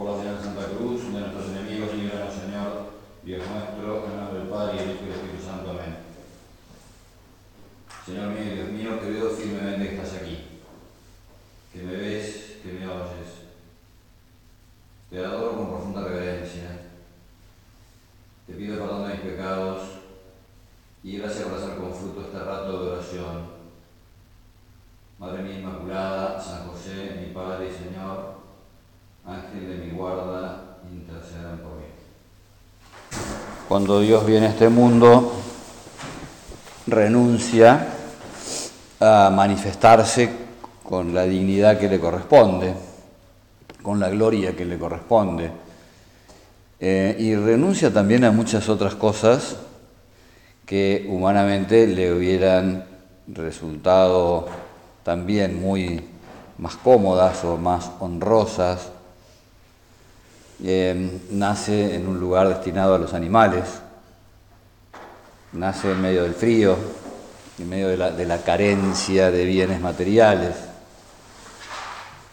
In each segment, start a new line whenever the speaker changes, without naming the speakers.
Por la señal de Santa Cruz, de nuestros enemigos, líbranos, Señor, Dios nuestro, en nombre del Padre y del Hijo y del Espíritu Santo. Amén. Señor mío Dios mío, te veo firmemente que estás aquí, que me ves, que me oyes. Te adoro con profunda reverencia. Te pido perdón de mis pecados y gracias por hacer con fruto este rato de oración. Madre mía Inmaculada, San José, mi Padre y Señor, Ángel de mi guarda, intercedan por mí. Cuando Dios viene a este mundo, renuncia a manifestarse con la dignidad que le corresponde, con la gloria que le corresponde, eh, y renuncia también a muchas otras cosas que humanamente le hubieran resultado también muy más cómodas o más honrosas. Eh, nace en un lugar destinado a los animales, nace en medio del frío, en medio de la, de la carencia de bienes materiales.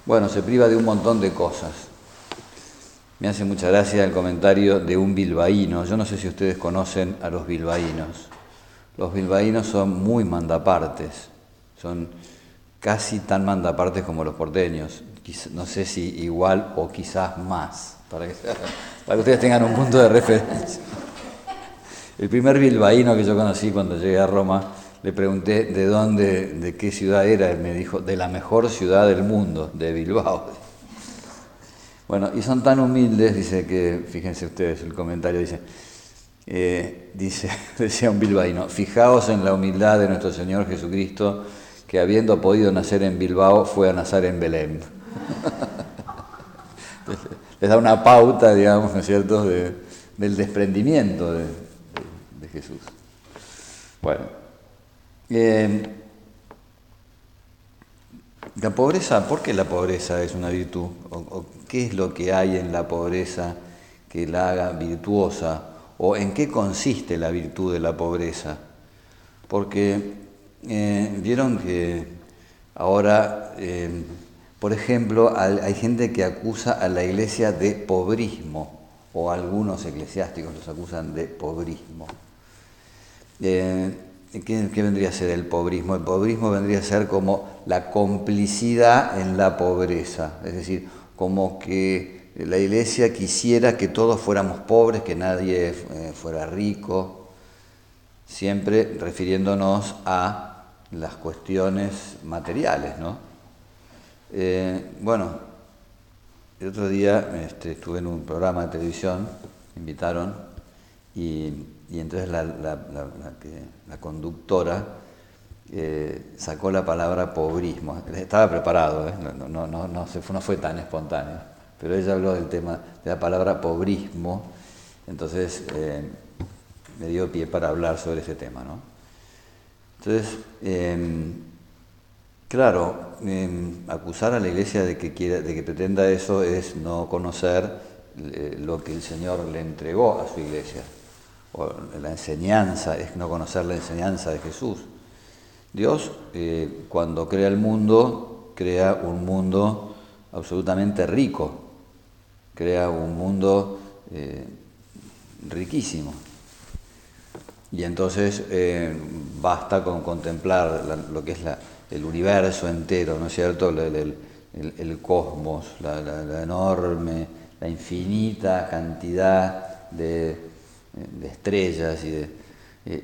Bueno, se priva de un montón de cosas. Me hace mucha gracia el comentario de un bilbaíno. Yo no sé si ustedes conocen a los bilbaínos. Los bilbaínos son muy mandapartes, son casi tan mandapartes como los porteños. No sé si igual o quizás más, para que, para que ustedes tengan un punto de referencia. El primer bilbaíno que yo conocí cuando llegué a Roma, le pregunté de dónde, de qué ciudad era, él me dijo, de la mejor ciudad del mundo, de Bilbao. Bueno, y son tan humildes, dice que, fíjense ustedes el comentario, dice, eh, dice, decía un bilbaíno, fijaos en la humildad de nuestro Señor Jesucristo, que habiendo podido nacer en Bilbao, fue a nacer en Belén. Les da una pauta, digamos, ¿no es cierto?, del desprendimiento de, de, Jesús. Bueno, eh, la pobreza, ¿por qué la pobreza es una virtud? ¿O, o qué es lo que hay en la pobreza que la haga virtuosa? ¿O en qué consiste la virtud de la pobreza? Porque eh, vieron que ahora, eh, por ejemplo, hay, gente que acusa a la iglesia de pobrismo, o algunos eclesiásticos los acusan de pobrismo. Eh, ¿qué, ¿Qué vendría a ser el pobrismo? El pobrismo vendría a ser como la complicidad en la pobreza, es decir, como que la iglesia quisiera que todos fuéramos pobres, que nadie eh, fuera rico, siempre refiriéndonos a las cuestiones materiales, ¿no? Eh, bueno, el otro día este, estuve en un programa de televisión, me invitaron, y, entonces la, conductora eh, sacó la palabra pobrismo. Estaba preparado, ¿eh? no, no, no, no, fue, no fue tan espontáneo, pero ella habló del tema de la palabra pobrismo, entonces me dio pie para hablar sobre ese tema. ¿no? Entonces, eh, claro, em, acusar a la iglesia de que, quiera, de que pretenda eso es no conocer eh, lo que el Señor le entregó a su iglesia. O la enseñanza es no conocer la enseñanza de Jesús. Dios, eh, cuando crea el mundo, crea un mundo absolutamente rico, crea un mundo eh, riquísimo. Y entonces basta con contemplar la, lo que es la, el universo entero, ¿no es cierto? El, el, el, cosmos, la, la, enorme, la infinita cantidad de, de estrellas y, de,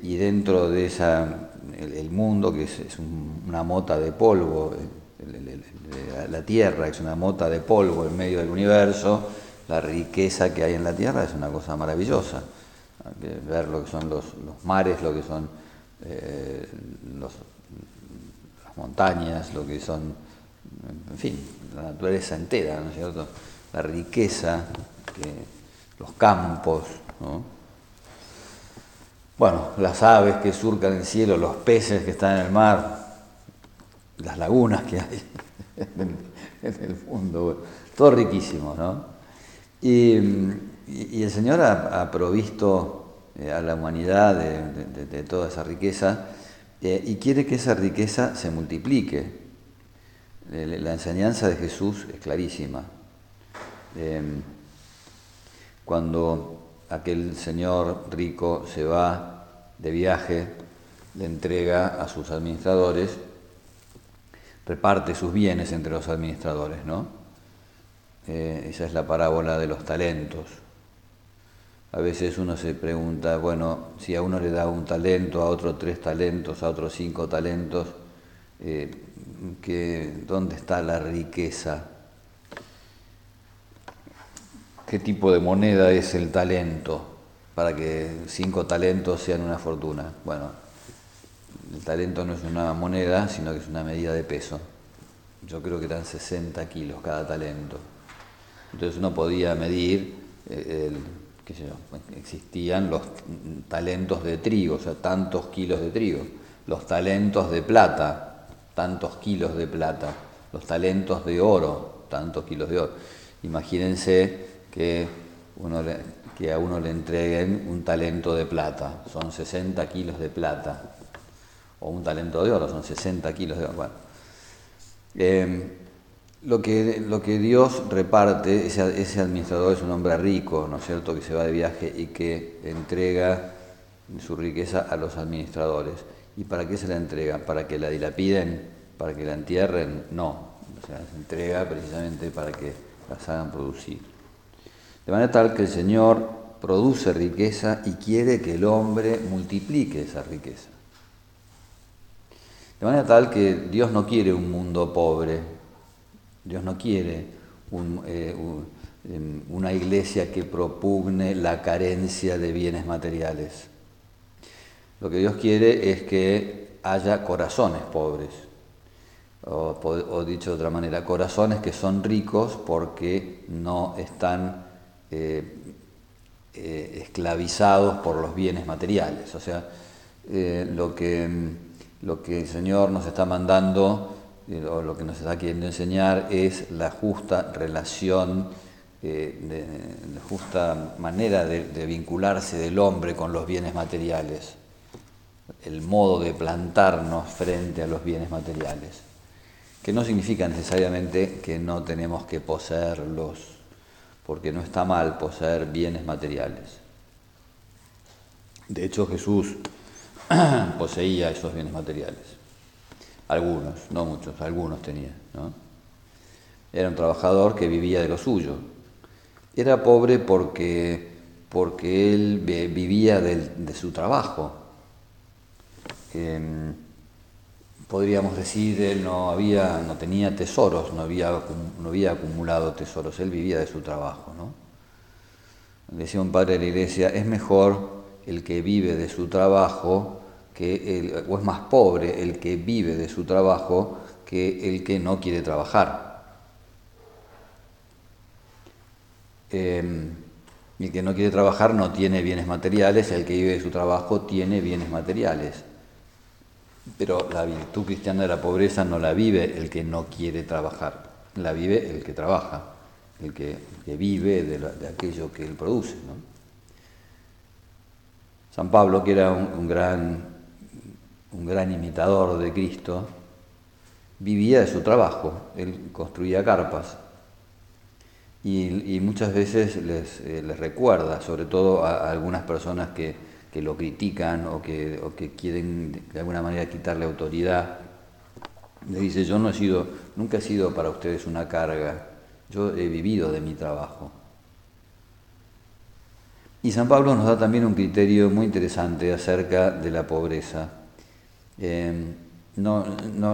y, dentro de esa, el, mundo que es, es un, una mota de polvo, la Tierra es una mota de polvo en medio del universo, la riqueza que hay en la Tierra es una cosa maravillosa ver lo que son los, los mares, lo que son eh, los, montañas, lo que son, en fin, la naturaleza entera, ¿no es cierto? La riqueza, que, los campos, ¿no? Bueno, las aves que surcan el cielo, los peces que están en el mar, las lagunas que hay en el mundo, todo riquísimo, ¿no? Y, y, el Señor ha, provisto eh, a la humanidad de, toda esa riqueza eh, y quiere que esa riqueza se multiplique. La enseñanza de Jesús es clarísima. Em, cuando aquel señor rico se va de viaje, le entrega a sus administradores, reparte sus bienes entre los administradores, ¿no? Eh, esa es la parábola de los talentos. A veces uno se pregunta, bueno, si a uno le da un talento, a otro tres talentos, a otro cinco talentos, eh, ¿dónde está la riqueza? ¿Qué tipo de moneda es el talento para que cinco talentos sean una fortuna? Bueno, el talento no es una moneda, sino que es una medida de peso. Yo creo que eran 60 kilos cada talento. Entonces uno podía medir, eh, existían los talentos de trigo, o sea, tantos kilos de trigo, los talentos de plata, tantos kilos de plata, los talentos de oro, tantos kilos de oro. Imagínense que, uno que a uno le entreguen un talento de plata, son 60 kilos de plata, o un talento de oro, son 60 kilos de oro. Em, lo, que, lo que Dios reparte, ese, ese administrador es un hombre rico, ¿no es cierto?, que se va de viaje y que entrega su riqueza a los administradores. ¿Y para qué se la entrega? ¿Para que la dilapiden? ¿Para que la entierren? No. O sea, se entrega precisamente para que las hagan producir. De manera tal que el Señor produce riqueza y quiere que el hombre multiplique esa riqueza. De manera tal que Dios no quiere un mundo pobre, Dios no quiere eh, em, una iglesia que propugne la carencia de bienes materiales. Lo que Dios quiere es que haya corazones pobres, o, dicho de otra manera, corazones que son ricos porque no están eh, eh, esclavizados por los bienes materiales. O sea, lo, que, lo que el Señor nos está mandando, o lo que nos está queriendo enseñar, es la justa relación, la justa manera de vincularse del hombre con los bienes materiales, el modo de plantarnos frente a los bienes materiales, que no significa necesariamente que no tenemos que poseerlos porque no está mal poseer bienes materiales. De hecho, Jesús poseía esos bienes materiales. Algunos, no muchos, algunos tenía. Era un trabajador que vivía de lo suyo. Era pobre porque, porque él vivía de, su trabajo. Em, podríamos decir, él no, había, no tenía tesoros, no había, no había acumulado tesoros, él vivía de su trabajo. ¿no? Decía un padre de la iglesia, es mejor el que vive de su trabajo, que el, o es más pobre el que vive de su trabajo que el que no quiere trabajar. Eh, el que no quiere trabajar no tiene bienes materiales, el que vive de su trabajo tiene bienes materiales. Pero la virtud cristiana de la pobreza no la vive el que no quiere trabajar, la vive el que trabaja, el que, vive de, aquello que él produce. San Pablo, que era un, gran, un gran imitador de Cristo, vivía de su trabajo, él construía carpas. Y, muchas veces les, eh, les, recuerda, sobre todo a algunas personas que, lo critican o que, que quieren de alguna manera quitarle autoridad. Le dice, yo no he sido, nunca he sido para ustedes una carga, yo he vivido de mi trabajo. Y San Pablo nos da también un criterio muy interesante acerca de la pobreza. Em, no,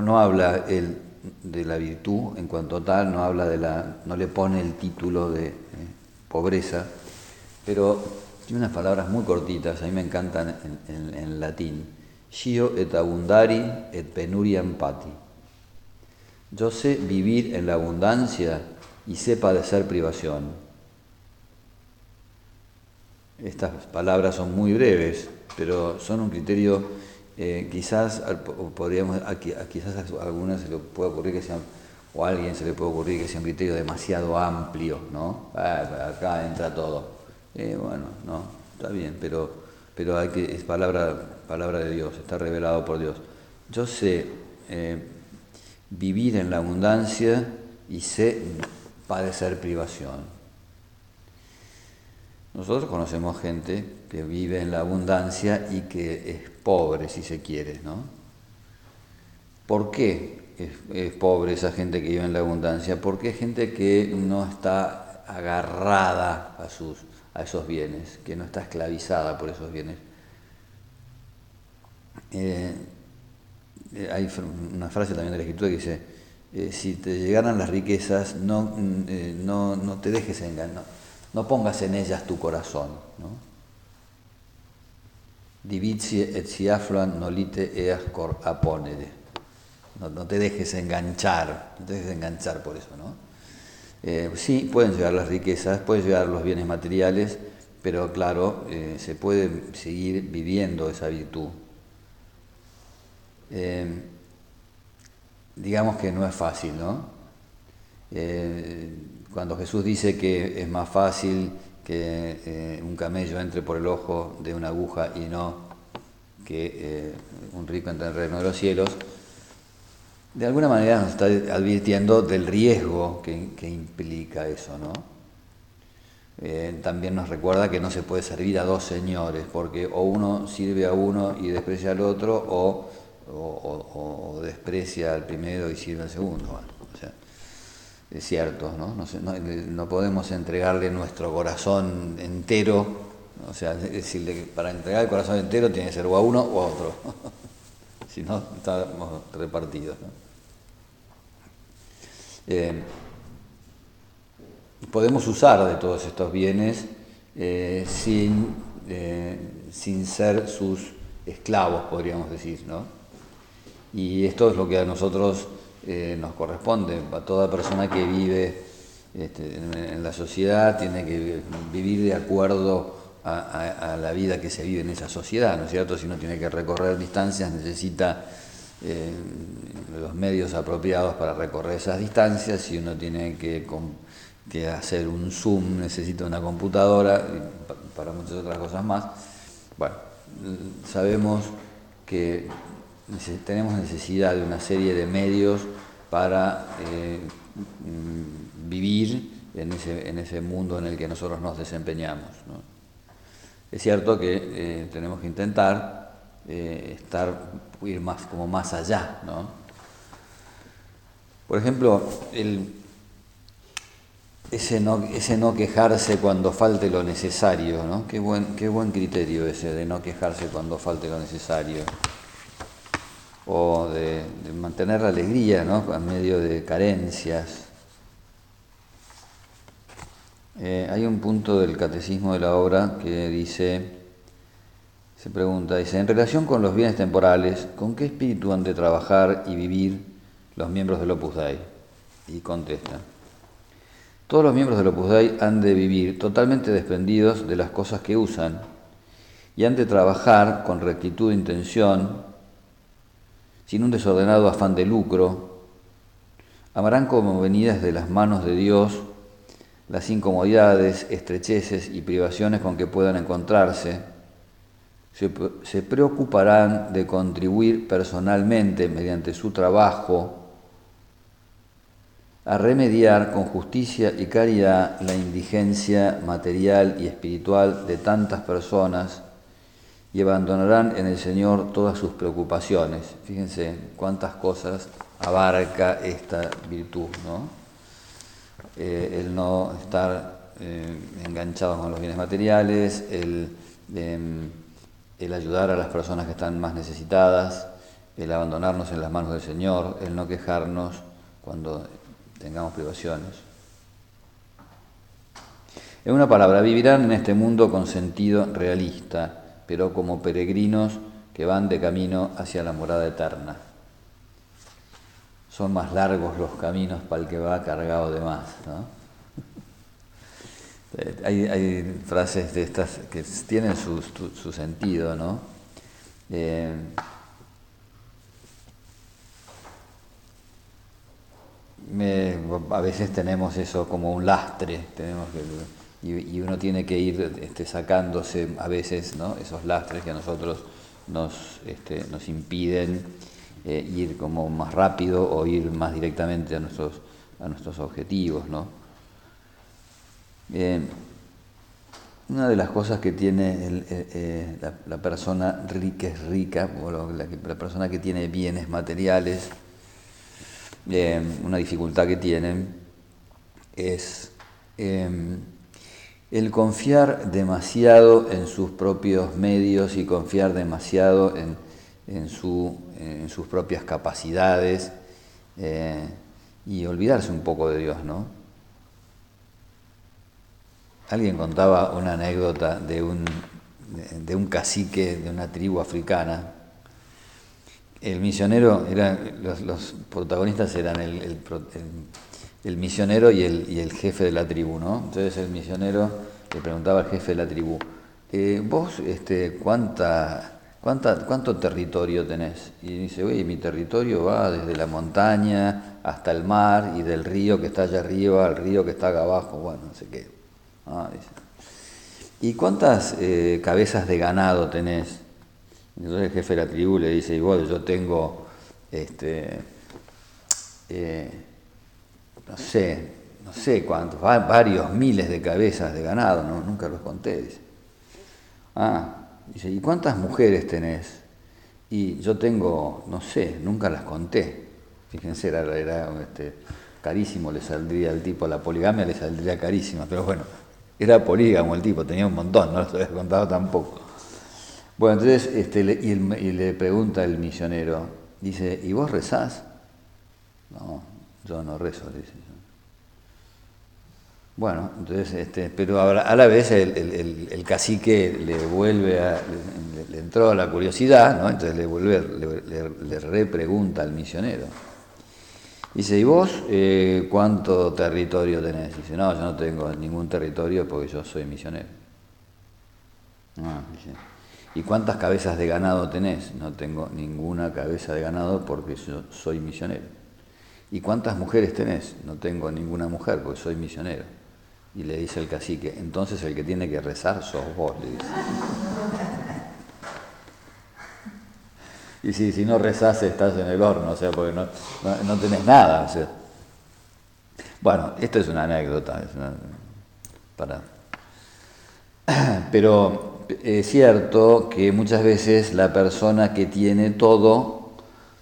no, habla él de la virtud en cuanto tal, no habla de la, no le pone el título de eh, pobreza, pero tiene unas palabras muy cortitas, a mí me encantan en, latín. Gio et abundari et penuriam pati. Yo sé vivir en la abundancia y sé padecer privación. Estas palabras son muy breves, pero son un criterio, eh, quizás podríamos, quizás a algunas se le puede ocurrir que sean, o a alguien se le puede ocurrir que sea un criterio demasiado amplio, ¿no? Ah, acá entra todo. Eh, bueno, no, está bien, pero, pero hay que, es palabra, palabra de Dios, está revelado por Dios. Yo sé eh, vivir en la abundancia y sé padecer privación. Nosotros conocemos gente que vive en la abundancia y que es pobre, si se quiere, ¿no? ¿Por qué es, pobre esa gente que vive en la abundancia? Porque es gente que no está agarrada a, sus, a esos bienes, que no está esclavizada por esos bienes. Eh, eh, hay una frase también de la escritura que dice, eh, si te llegaran las riquezas, no, mm, no, no te dejes engañar no pongas en ellas tu corazón. ¿no? Et si nolite eas cor aponere. No, te dejes enganchar, no te dejes enganchar por eso, ¿no? Eh, sí, pueden llegar las riquezas, pueden llegar los bienes materiales, pero claro, eh, se puede seguir viviendo esa virtud. Eh, digamos que no es fácil, ¿no? Cuando Jesús dice que es más fácil que eh, un camello entre por el ojo de una aguja y no que eh, un rico entre en el reino de los cielos, de alguna manera nos está advirtiendo del riesgo que, implica eso, ¿no? Eh, también nos recuerda que no se puede servir a dos señores, porque o uno sirve a uno y desprecia al otro, o, desprecia al primero y sirve al segundo cierto, ¿no? No, podemos entregarle nuestro corazón entero, o sea, es decir, para entregar el corazón entero tiene que ser o a uno o a otro, si no estamos repartidos. Eh, podemos usar de todos estos bienes eh, sin, eh, sin ser sus esclavos, podríamos decir, ¿no? Y esto es lo que a nosotros eh, nos corresponde. A toda persona que vive este, en, la sociedad tiene que vivir de acuerdo a, la vida que se vive en esa sociedad, ¿no es cierto? Si uno tiene que recorrer distancias, necesita eh, los medios apropiados para recorrer esas distancias. Si uno tiene que, que hacer un Zoom, necesita una computadora, para muchas otras cosas más. Bueno, sabemos que tenemos necesidad de una serie de medios para eh, mm, vivir en ese, en ese, mundo en el que nosotros nos desempeñamos. Es cierto que eh, tenemos que intentar eh, estar, ir más, como más allá. Por ejemplo, el, ese, no, ese no quejarse cuando falte lo necesario, ¿no? Qué buen, qué buen criterio ese de no quejarse cuando falte lo necesario o de, mantener la alegría ¿no? en medio de carencias. Eh, hay un punto del catecismo de la obra que dice, se pregunta, dice, en relación con los bienes temporales, ¿con qué espíritu han de trabajar y vivir los miembros del Opus Dei? Y contesta, todos los miembros del Opus Dei han de vivir totalmente desprendidos de las cosas que usan y han de trabajar con rectitud de intención, sin un desordenado afán de lucro, amarán como venidas de las manos de Dios las incomodidades, estrecheces y privaciones con que puedan encontrarse, se, preocuparán de contribuir personalmente mediante su trabajo a remediar con justicia y caridad la indigencia material y espiritual de tantas personas y abandonarán en el Señor todas sus preocupaciones. Fíjense cuántas cosas abarca esta virtud, ¿no? Eh, el no estar eh, enganchado con los bienes materiales, el, em, el ayudar a las personas que están más necesitadas, el abandonarnos en las manos del Señor, el no quejarnos cuando tengamos privaciones. En una palabra, vivirán en este mundo con sentido realista, pero como peregrinos que van de camino hacia la morada eterna. Son más largos los caminos para el que va cargado de más. Hay, frases de estas que tienen su, sentido, ¿no? Eh, a veces tenemos eso como un lastre, tenemos que y, uno tiene que ir este, sacándose a veces esos lastres que a nosotros nos, este, nos impiden eh, ir como más rápido o ir más directamente a nuestros, a nuestros objetivos. ¿no? una de las cosas que tiene la, persona rica es rica, o la, persona que tiene bienes materiales, una dificultad que tienen es el confiar demasiado en sus propios medios y confiar demasiado en, en, sus propias capacidades eh, y olvidarse un poco de Dios, ¿no? Alguien contaba una anécdota de un, de un cacique de una tribu africana. El misionero, eran, los, protagonistas eran el el misionero y el, y el, jefe de la tribu, ¿no? Entonces el misionero le preguntaba al jefe de la tribu, eh, vos, este, ¿cuánta, cuánta, ¿cuánto territorio tenés? Y dice, oye, mi territorio va desde la montaña hasta el mar y del río que está allá arriba al río que está acá abajo, bueno, no sé qué. Ah, dice. ¿Y cuántas eh, cabezas de ganado tenés? Entonces el jefe de la tribu le dice, igual yo tengo este, eh, no sé, no sé cuántos, varios miles de cabezas de ganado, ¿no? nunca los conté. Dice. Ah, dice, ¿y cuántas mujeres tenés? Y yo tengo, no sé, nunca las conté. Fíjense, era, este, carísimo, le saldría el tipo, la poligamia le saldría carísima, pero bueno, era polígamo el tipo, tenía un montón, no los había contado tampoco. Bueno, entonces, este, y, y le pregunta el misionero, dice, ¿y vos rezás? No, yo no rezo, dice. Bueno, entonces, este, pero a la vez el, cacique le vuelve a, le, entró a la curiosidad, ¿no? Entonces le vuelve, le, repregunta al misionero. Dice, ¿y vos eh, cuánto territorio tenés? Dice, no, yo no tengo ningún territorio porque yo soy misionero. Ah, ¿Y cuántas cabezas de ganado tenés? No tengo ninguna cabeza de ganado porque yo soy misionero. ¿Y cuántas mujeres tenés? No tengo ninguna mujer porque soy misionero. Y le dice el cacique, entonces el que tiene que rezar sos vos, le dice. Y si, si no rezás estás en el horno, o sea, porque no, no, tenés nada. Bueno, esto es una anécdota, para... pero es cierto que muchas veces la persona que tiene todo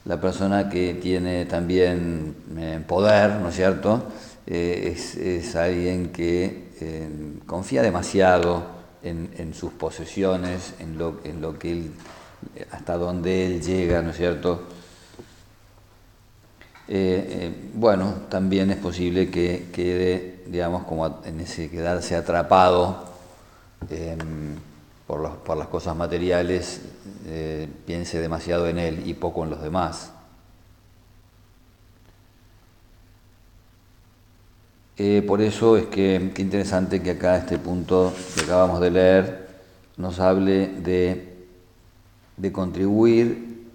la persona que tiene también eh, poder, ¿no es cierto? Eh, es, alguien que eh, confía demasiado en, sus posesiones, en lo, en lo que él, hasta donde él llega, ¿no es cierto? bueno, también es posible que quede, digamos, como en ese quedarse atrapado por, las cosas materiales, eh, piense demasiado en él y poco en los demás. Eh, por eso es que qué interesante que acá este punto que acabamos de leer nos hable de, de contribuir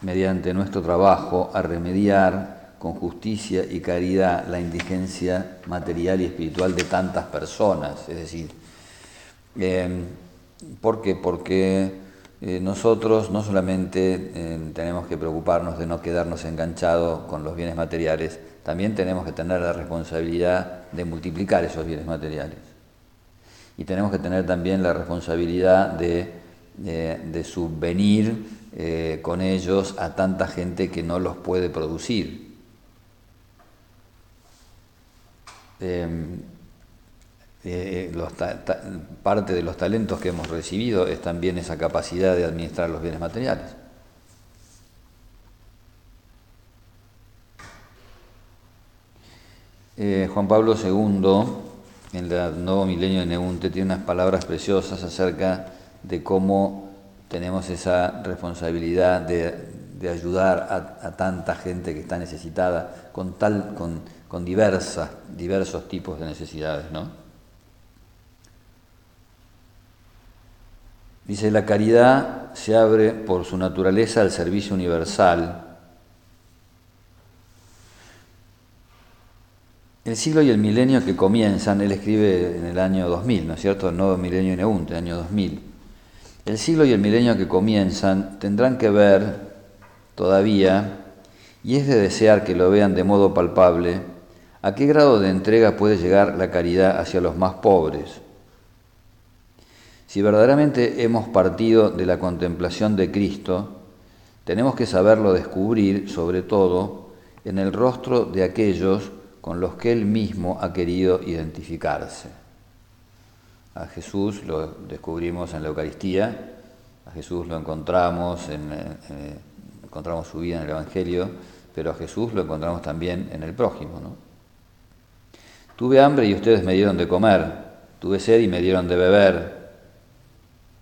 mediante nuestro trabajo a remediar con justicia y caridad la indigencia material y espiritual de tantas personas. Es decir, eh, ¿Por qué? Porque eh, nosotros no solamente eh, tenemos que preocuparnos de no quedarnos enganchados con los bienes materiales, también tenemos que tener la responsabilidad de multiplicar esos bienes materiales. Y tenemos que tener también la responsabilidad de, de subvenir eh, con ellos a tanta gente que no los puede producir. Eh, parte de los talentos que hemos recibido es también esa capacidad de administrar los bienes materiales. Eh, Juan Pablo II, en el nuevo milenio de Neunte, tiene unas palabras preciosas acerca de cómo tenemos esa responsabilidad de, ayudar a, tanta gente que está necesitada con, tal, con, con diversas, diversos tipos de necesidades. ¿no? Dice, la caridad se abre por su naturaleza al servicio universal. El siglo y el milenio que comienzan, él escribe en el año 2000, ¿no es cierto? Nuevo milenio Neunte, año 2000. El siglo y el milenio que comienzan tendrán que ver todavía, y es de desear que lo vean de modo palpable, a qué grado de entrega puede llegar la caridad hacia los más pobres Si verdaderamente hemos partido de la contemplación de Cristo, tenemos que saberlo descubrir, sobre todo, en el rostro de aquellos con los que Él mismo ha querido identificarse. A Jesús lo descubrimos en la Eucaristía, a Jesús lo encontramos, en, eh, encontramos su vida en el Evangelio, pero a Jesús lo encontramos también en el prójimo. Tuve hambre y ustedes me dieron de comer, tuve sed y me dieron de beber,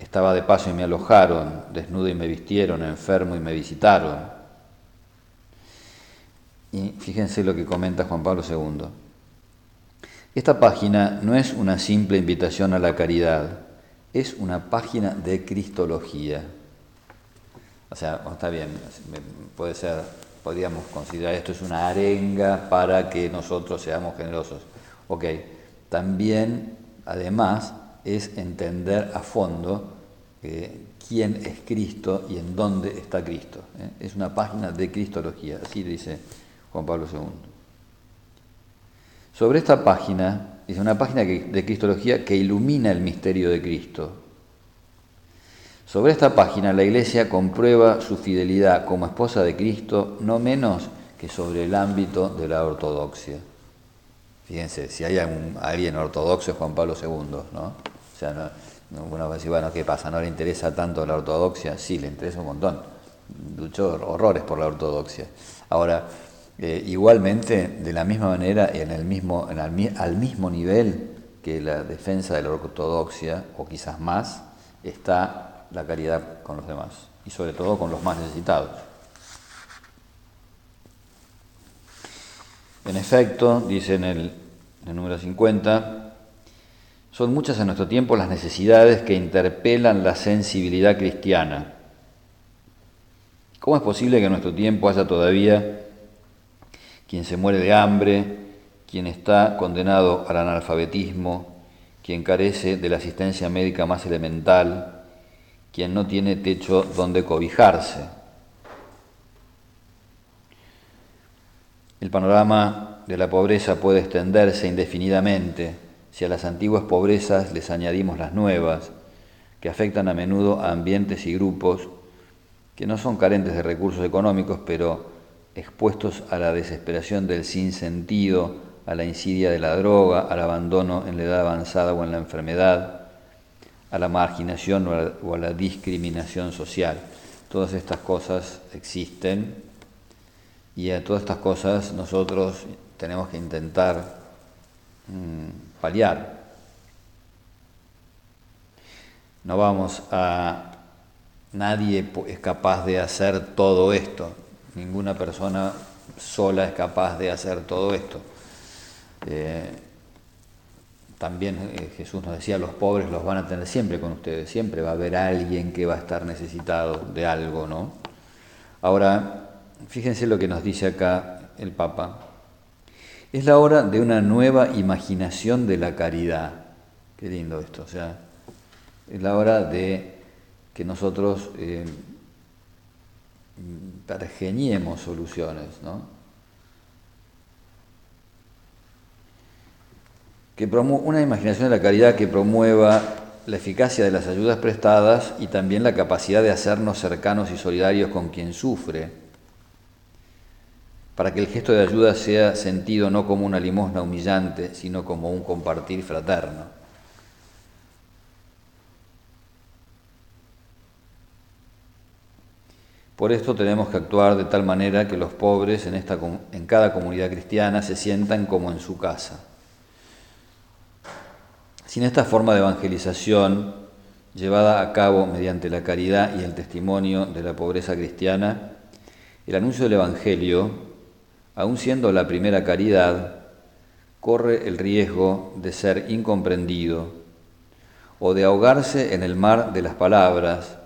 estaba de paso y me alojaron, desnudo y me vistieron, enfermo y me visitaron. Y fíjense lo que comenta Juan Pablo II. Esta página no es una simple invitación a la caridad, es una página de Cristología. O sea, está bien, puede ser, podríamos considerar esto es una arenga para que nosotros seamos generosos. Ok, también, además, es entender a fondo eh, quién es Cristo y en dónde está Cristo. ¿eh? Es una página de Cristología, así dice Juan Pablo II. Sobre esta página, es una página de Cristología que ilumina el misterio de Cristo. Sobre esta página la Iglesia comprueba su fidelidad como esposa de Cristo no menos que sobre el ámbito de la ortodoxia. Fíjense, si hay alguien ortodoxo es Juan Pablo II, ¿no? O sea, no, uno va a decir, bueno, ¿qué pasa? ¿No le interesa tanto la ortodoxia? Sí, le interesa un montón. Luchó horrores por la ortodoxia. Ahora, eh, igualmente, de la misma manera, en el mismo, en al mismo nivel que la defensa de la ortodoxia, o quizás más, está la caridad con los demás, y sobre todo con los más necesitados. En efecto, dice en el, en el número 50, son muchas en nuestro tiempo las necesidades que interpelan la sensibilidad cristiana. ¿Cómo es posible que en nuestro tiempo haya todavía quien se muere de hambre, quien está condenado al analfabetismo, quien carece de la asistencia médica más elemental, quien no tiene techo donde cobijarse? El panorama de la pobreza puede extenderse indefinidamente si a las antiguas pobrezas les añadimos las nuevas, que afectan a menudo a ambientes y grupos que no son carentes de recursos económicos, pero expuestos a la desesperación del sinsentido, a la insidia de la droga, al abandono en la edad avanzada o en la enfermedad, a la marginación o a la, discriminación social. Todas estas cosas existen y a todas estas cosas nosotros tenemos que intentar mm, paliar. No vamos a... Nadie es capaz de hacer todo esto. Ninguna persona sola es capaz de hacer todo esto. Eh, también eh, Jesús nos decía, los pobres los van a tener siempre con ustedes, siempre va a haber alguien que va a estar necesitado de algo, ¿no? Ahora, Fíjense lo que nos dice acá el Papa. Es la hora de una nueva imaginación de la caridad. Qué lindo esto. O sea, es la hora de que nosotros eh, soluciones, ¿no? Que una imaginación de la caridad que promueva la eficacia de las ayudas prestadas y también la capacidad de hacernos cercanos y solidarios con quien sufre para que el gesto de ayuda sea sentido no como una limosna humillante, sino como un compartir fraterno. Por esto tenemos que actuar de tal manera que los pobres en, esta, en cada comunidad cristiana se sientan como en su casa. Sin esta forma de evangelización, llevada a cabo mediante la caridad y el testimonio de la pobreza cristiana, el anuncio del Evangelio aun siendo la primera caridad, corre el riesgo de ser incomprendido o de ahogarse en el mar de las palabras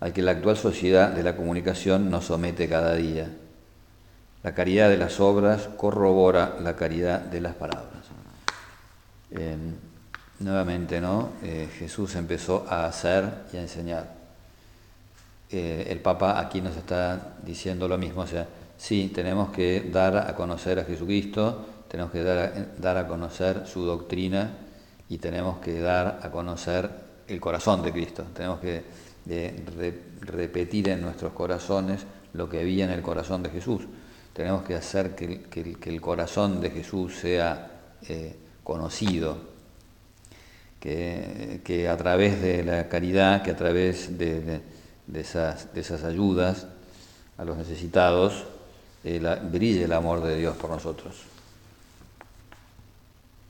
al que la actual sociedad de la comunicación nos somete cada día. La caridad de las obras corrobora la caridad de las palabras. nuevamente, ¿no? Eh, Jesús empezó a hacer y a enseñar. Eh, el Papa aquí nos está diciendo lo mismo, o sea, Sí, tenemos que dar a conocer a Jesucristo, tenemos que dar a, conocer su doctrina y tenemos que dar a conocer el corazón de Cristo. Tenemos que repetir en nuestros corazones lo que había en el corazón de Jesús. Tenemos que hacer que, el corazón de Jesús sea eh, conocido, que, a través de la caridad, que a través de, esas, ayudas a los necesitados, eh, brille el amor de Dios por nosotros.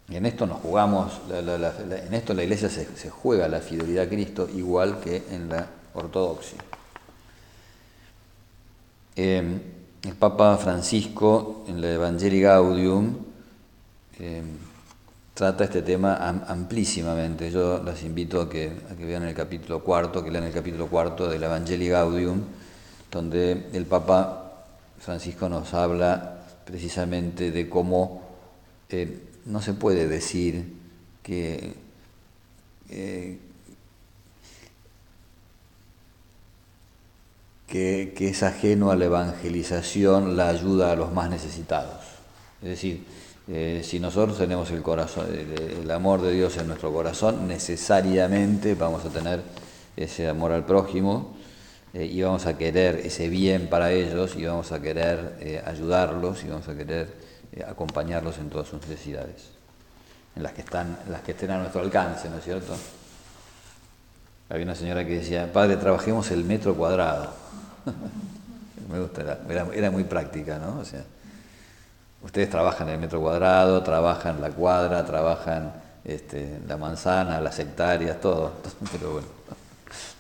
En esto nos jugamos, en esto la iglesia se, juega la fidelidad a Cristo igual que en la ortodoxia. Em, el Papa Francisco en la Evangelii Gaudium em, trata este tema amplísimamente. Yo las invito a que, vean el capítulo cuarto, que lean el capítulo cuarto del Evangelii Gaudium, donde el Papa Francisco nos habla precisamente de cómo eh, no se puede decir que, eh, que, es ajeno a la evangelización la ayuda a los más necesitados. Es decir, eh, si nosotros tenemos el, corazón, el, amor de Dios en nuestro corazón, necesariamente vamos a tener ese amor al prójimo eh, y vamos a querer ese bien para ellos y vamos a querer ayudarlos y vamos a querer eh, acompañarlos en todas sus necesidades, en las que, están, las que estén a nuestro alcance, ¿no es cierto? Había una señora que decía, padre, trabajemos el metro cuadrado. Me gusta, era, muy práctica, ¿no? O sea, ustedes trabajan el metro cuadrado, trabajan la cuadra, trabajan este, la manzana, las hectáreas, todo. Pero bueno,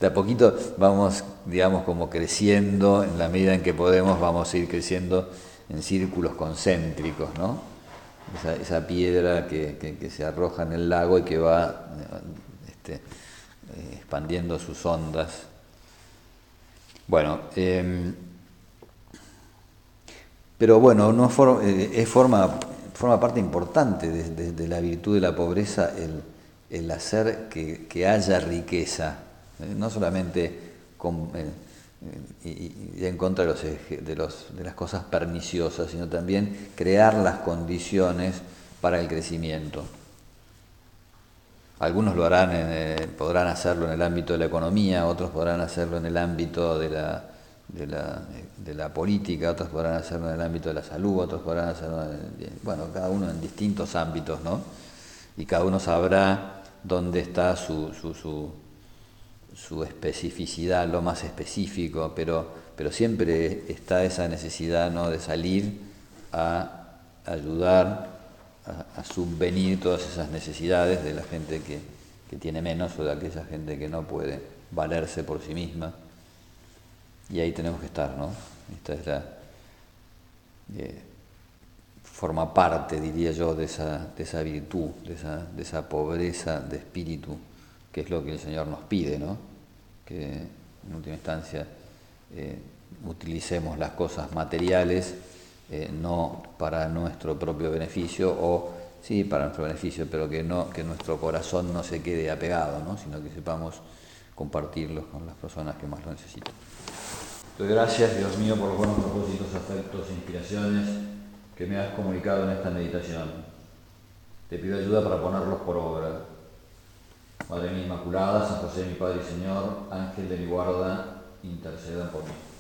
de a poquito vamos, digamos, como creciendo, en la medida en que podemos, vamos a ir creciendo en círculos concéntricos, ¿no? Esa, piedra que, se arroja en el lago y que va este, eh, expandiendo sus ondas. Bueno, em, pero bueno, no eh, es forma, parte importante de, la virtud de la pobreza el, hacer que, haya riqueza. No solamente con, y, en contra de, las cosas perniciosas, sino también crear las condiciones para el crecimiento. Algunos lo harán, eh, podrán hacerlo en el ámbito de la economía, otros podrán hacerlo en el ámbito de la, política, otros podrán hacerlo en el ámbito de la salud, otros podrán hacerlo, en, bueno, cada uno en distintos ámbitos, ¿no? Y cada uno sabrá dónde está su su especificidad, lo más específico, pero, pero siempre está esa necesidad ¿no? de salir a ayudar a, subvenir todas esas necesidades de la gente que, que, tiene menos o de aquella gente que no puede valerse por sí misma. Y ahí tenemos que estar, ¿no? Esta es la. Eh, forma parte, diría yo, de esa, de esa virtud, de esa, de esa pobreza de espíritu que es lo que el Señor nos pide, ¿no? que en última instancia eh, utilicemos las cosas materiales eh, no para nuestro propio beneficio o sí para nuestro beneficio, pero que no que nuestro corazón no se quede apegado, ¿no? sino que sepamos compartirlos con las personas que más lo necesitan. Doy gracias, Dios mío, por los buenos propósitos, afectos e inspiraciones que me has comunicado en esta meditación. Te pido ayuda para ponerlos por obra Madre mía Inmaculada, San José mi Padre y Señor, Ángel de mi guarda, interceda por mí.